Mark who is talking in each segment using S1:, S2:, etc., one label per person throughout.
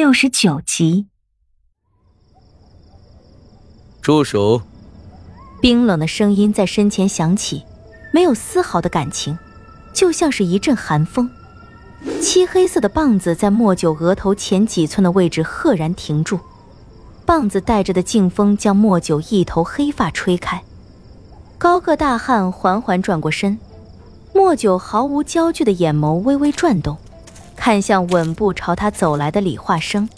S1: 六十九集，
S2: 住手！
S3: 冰冷的声音在身前响起，没有丝毫的感情，就像是一阵寒风。漆黑色的棒子在莫九额头前几寸的位置赫然停住，棒子带着的劲风将莫九一头黑发吹开。高个大汉缓缓转过身，莫九毫无焦距的眼眸微微转动。看向稳步朝他走来的李化生，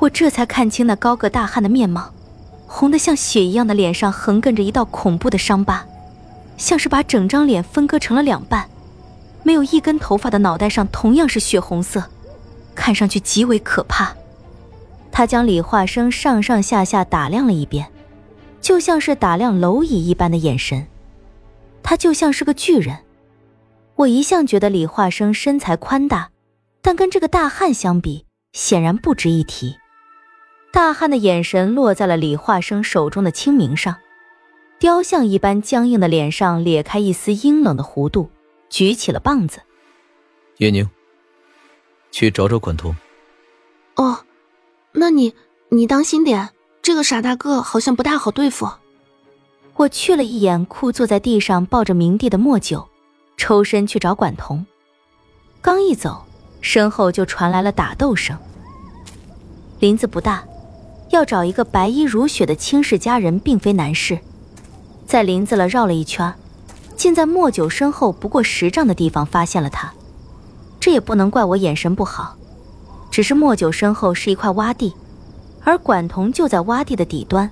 S3: 我这才看清那高个大汉的面貌，红得像血一样的脸上横亘着一道恐怖的伤疤，像是把整张脸分割成了两半。没有一根头发的脑袋上同样是血红色，看上去极为可怕。他将李化生上上下下打量了一遍，就像是打量蝼蚁一般的眼神。他就像是个巨人。我一向觉得李化生身材宽大。但跟这个大汉相比，显然不值一提。大汉的眼神落在了李化生手中的清明上，雕像一般僵硬的脸上裂开一丝阴冷的弧度，举起了棒子。
S2: 叶宁，去找找管彤。
S4: 哦，那你你当心点，这个傻大个好像不大好对付。
S3: 我去了一眼枯坐在地上抱着冥帝的莫九，抽身去找管彤。刚一走。身后就传来了打斗声。林子不大，要找一个白衣如雪的轻氏佳人并非难事。在林子了绕了一圈，竟在莫九身后不过十丈的地方发现了他。这也不能怪我眼神不好，只是莫九身后是一块洼地，而管彤就在洼地的底端，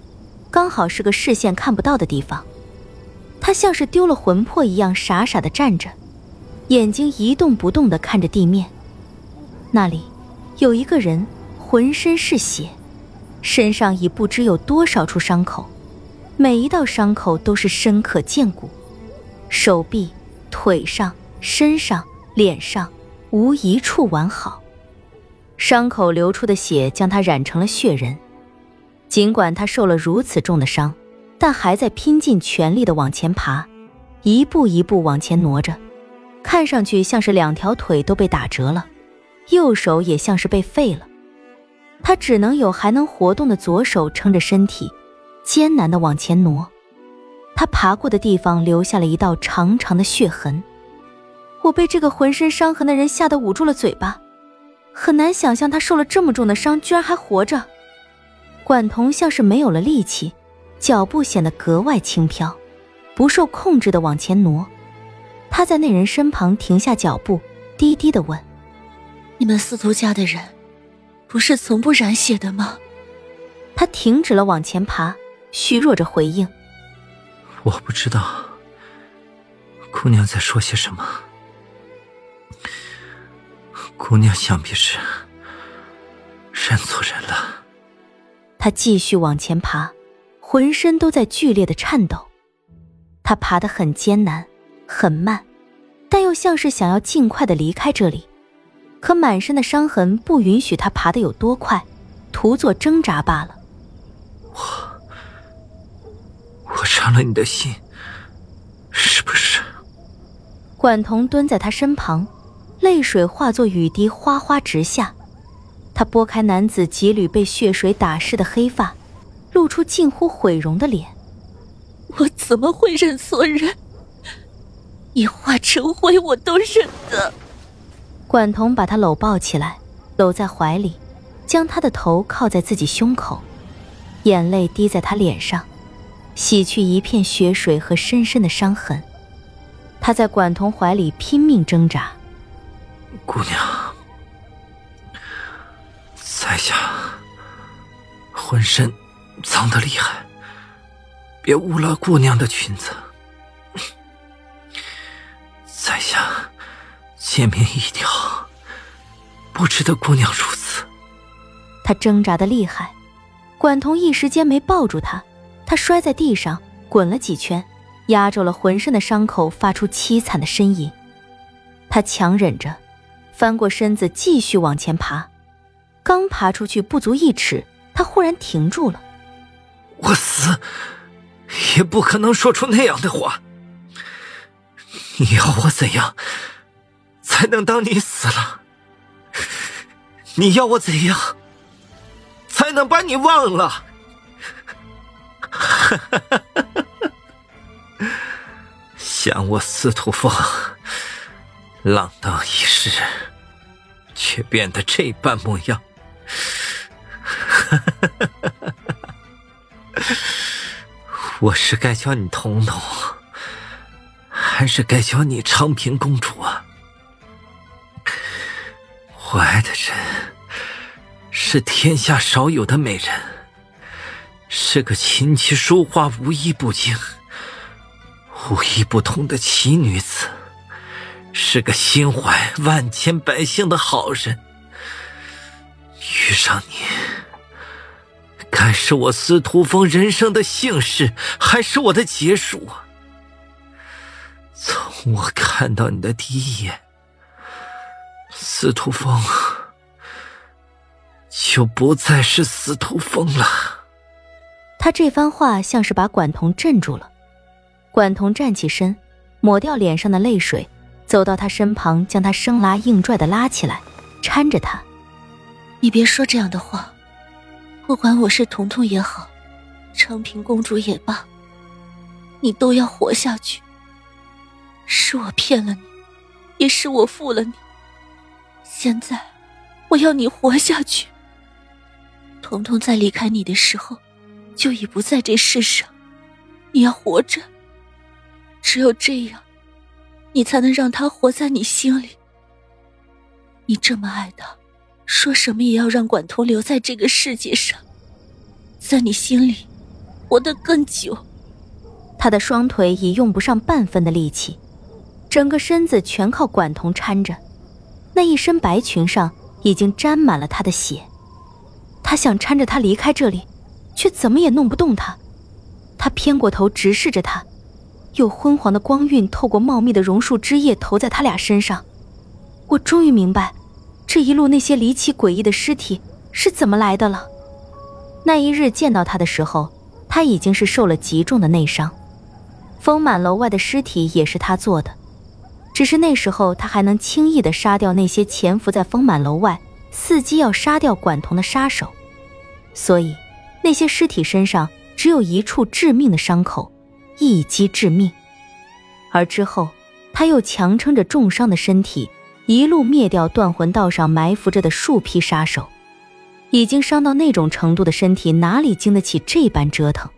S3: 刚好是个视线看不到的地方。他像是丢了魂魄一样，傻傻的站着，眼睛一动不动的看着地面。那里有一个人，浑身是血，身上已不知有多少处伤口，每一道伤口都是深可见骨，手臂、腿上、身上、脸上无一处完好，伤口流出的血将他染成了血人。尽管他受了如此重的伤，但还在拼尽全力的往前爬，一步一步往前挪着，看上去像是两条腿都被打折了。右手也像是被废了，他只能有还能活动的左手撑着身体，艰难地往前挪。他爬过的地方留下了一道长长的血痕。我被这个浑身伤痕的人吓得捂住了嘴巴，很难想象他受了这么重的伤居然还活着。管彤像是没有了力气，脚步显得格外轻飘，不受控制地往前挪。他在那人身旁停下脚步，低低地问。
S4: 你们司徒家的人，不是从不染血的吗？
S3: 他停止了往前爬，虚弱着回应：“
S5: 我不知道，姑娘在说些什么。姑娘想必是认错人了。”
S3: 他继续往前爬，浑身都在剧烈的颤抖。他爬得很艰难，很慢，但又像是想要尽快的离开这里。可满身的伤痕不允许他爬得有多快，徒作挣扎罢了。
S5: 我，我伤了你的心，是不是？
S3: 管彤蹲在他身旁，泪水化作雨滴哗哗直下。他拨开男子几缕被血水打湿的黑发，露出近乎毁容的脸。
S4: 我怎么会认错人？你化成灰我都认得。
S3: 管彤把他搂抱起来，搂在怀里，将他的头靠在自己胸口，眼泪滴在他脸上，洗去一片血水和深深的伤痕。他在管彤怀里拼命挣扎。
S5: 姑娘，在下浑身脏得厉害，别污了姑娘的裙子。贱命一条，不值得姑娘如此。
S3: 他挣扎的厉害，管彤一时间没抱住他，他摔在地上滚了几圈，压住了浑身的伤口，发出凄惨的呻吟。他强忍着，翻过身子继续往前爬，刚爬出去不足一尺，他忽然停住了。
S5: 我死，也不可能说出那样的话。你要我怎样？才能当你死了，你要我怎样才能把你忘了？想我司徒风浪荡一世，却变得这般模样。我是该叫你彤彤，还是该叫你昌平公主我爱的人是天下少有的美人，是个琴棋书画无一不精、无一不通的奇女子，是个心怀万千百姓的好人。遇上你，该是我司徒风人生的幸事，还是我的劫数？从我看到你的第一眼。司徒风就不再是司徒风了。
S3: 他这番话像是把管彤镇住了。管彤站起身，抹掉脸上的泪水，走到他身旁，将他生拉硬拽的拉起来，搀着他：“
S4: 你别说这样的话。不管我是彤彤也好，昌平公主也罢，你都要活下去。是我骗了你，也是我负了你。”现在，我要你活下去。彤彤在离开你的时候，就已不在这世上。你要活着，只有这样，你才能让他活在你心里。你这么爱他，说什么也要让管彤留在这个世界上，在你心里活得更久。
S3: 他的双腿已用不上半分的力气，整个身子全靠管彤搀着。那一身白裙上已经沾满了他的血，他想搀着他离开这里，却怎么也弄不动他。他偏过头直视着他，有昏黄的光晕透过茂密的榕树枝叶投在他俩身上。我终于明白，这一路那些离奇诡异的尸体是怎么来的了。那一日见到他的时候，他已经是受了极重的内伤，丰满楼外的尸体也是他做的。只是那时候，他还能轻易地杀掉那些潜伏在丰满楼外、伺机要杀掉管彤的杀手，所以那些尸体身上只有一处致命的伤口，一击致命。而之后，他又强撑着重伤的身体，一路灭掉断魂道上埋伏着的数批杀手。已经伤到那种程度的身体，哪里经得起这般折腾？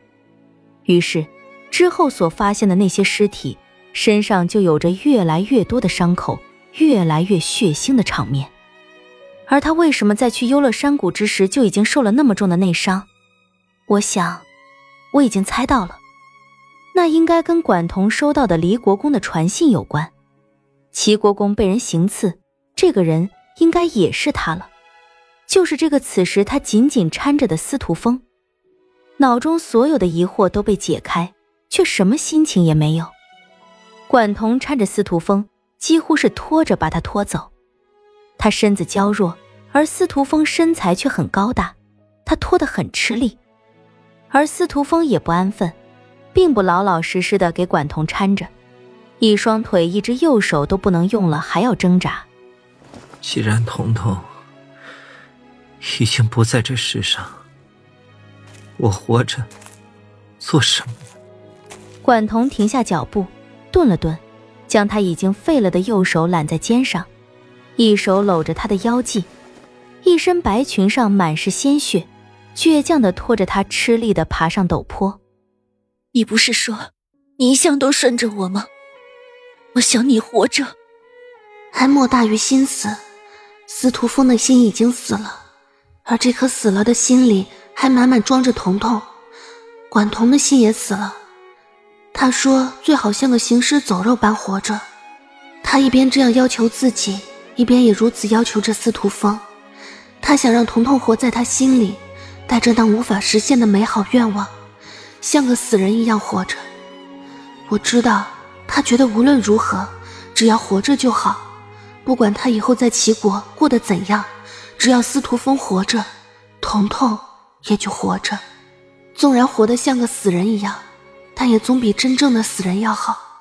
S3: 于是，之后所发现的那些尸体。身上就有着越来越多的伤口，越来越血腥的场面。而他为什么在去幽乐山谷之时就已经受了那么重的内伤？我想，我已经猜到了，那应该跟管彤收到的离国公的传信有关。齐国公被人行刺，这个人应该也是他了，就是这个此时他紧紧搀着的司徒风。脑中所有的疑惑都被解开，却什么心情也没有。管彤搀着司徒风，几乎是拖着把他拖走。他身子娇弱，而司徒风身材却很高大，他拖得很吃力。而司徒风也不安分，并不老老实实的给管彤搀着，一双腿、一只右手都不能用了，还要挣扎。
S5: 既然彤彤已经不在这世上，我活着做什么？
S3: 管彤停下脚步。顿了顿，将他已经废了的右手揽在肩上，一手搂着他的腰际，一身白裙上满是鲜血，倔强的拖着他吃力的爬上陡坡。
S4: 你不是说你一向都顺着我吗？我想你活着，
S1: 还莫大于心死。司徒风的心已经死了，而这颗死了的心里还满满装着彤彤。管彤的心也死了。他说：“最好像个行尸走肉般活着。”他一边这样要求自己，一边也如此要求着司徒风。他想让彤彤活在他心里，带着那无法实现的美好愿望，像个死人一样活着。我知道，他觉得无论如何，只要活着就好，不管他以后在齐国过得怎样，只要司徒风活着，彤彤也就活着，纵然活得像个死人一样。但也总比真正的死人要好。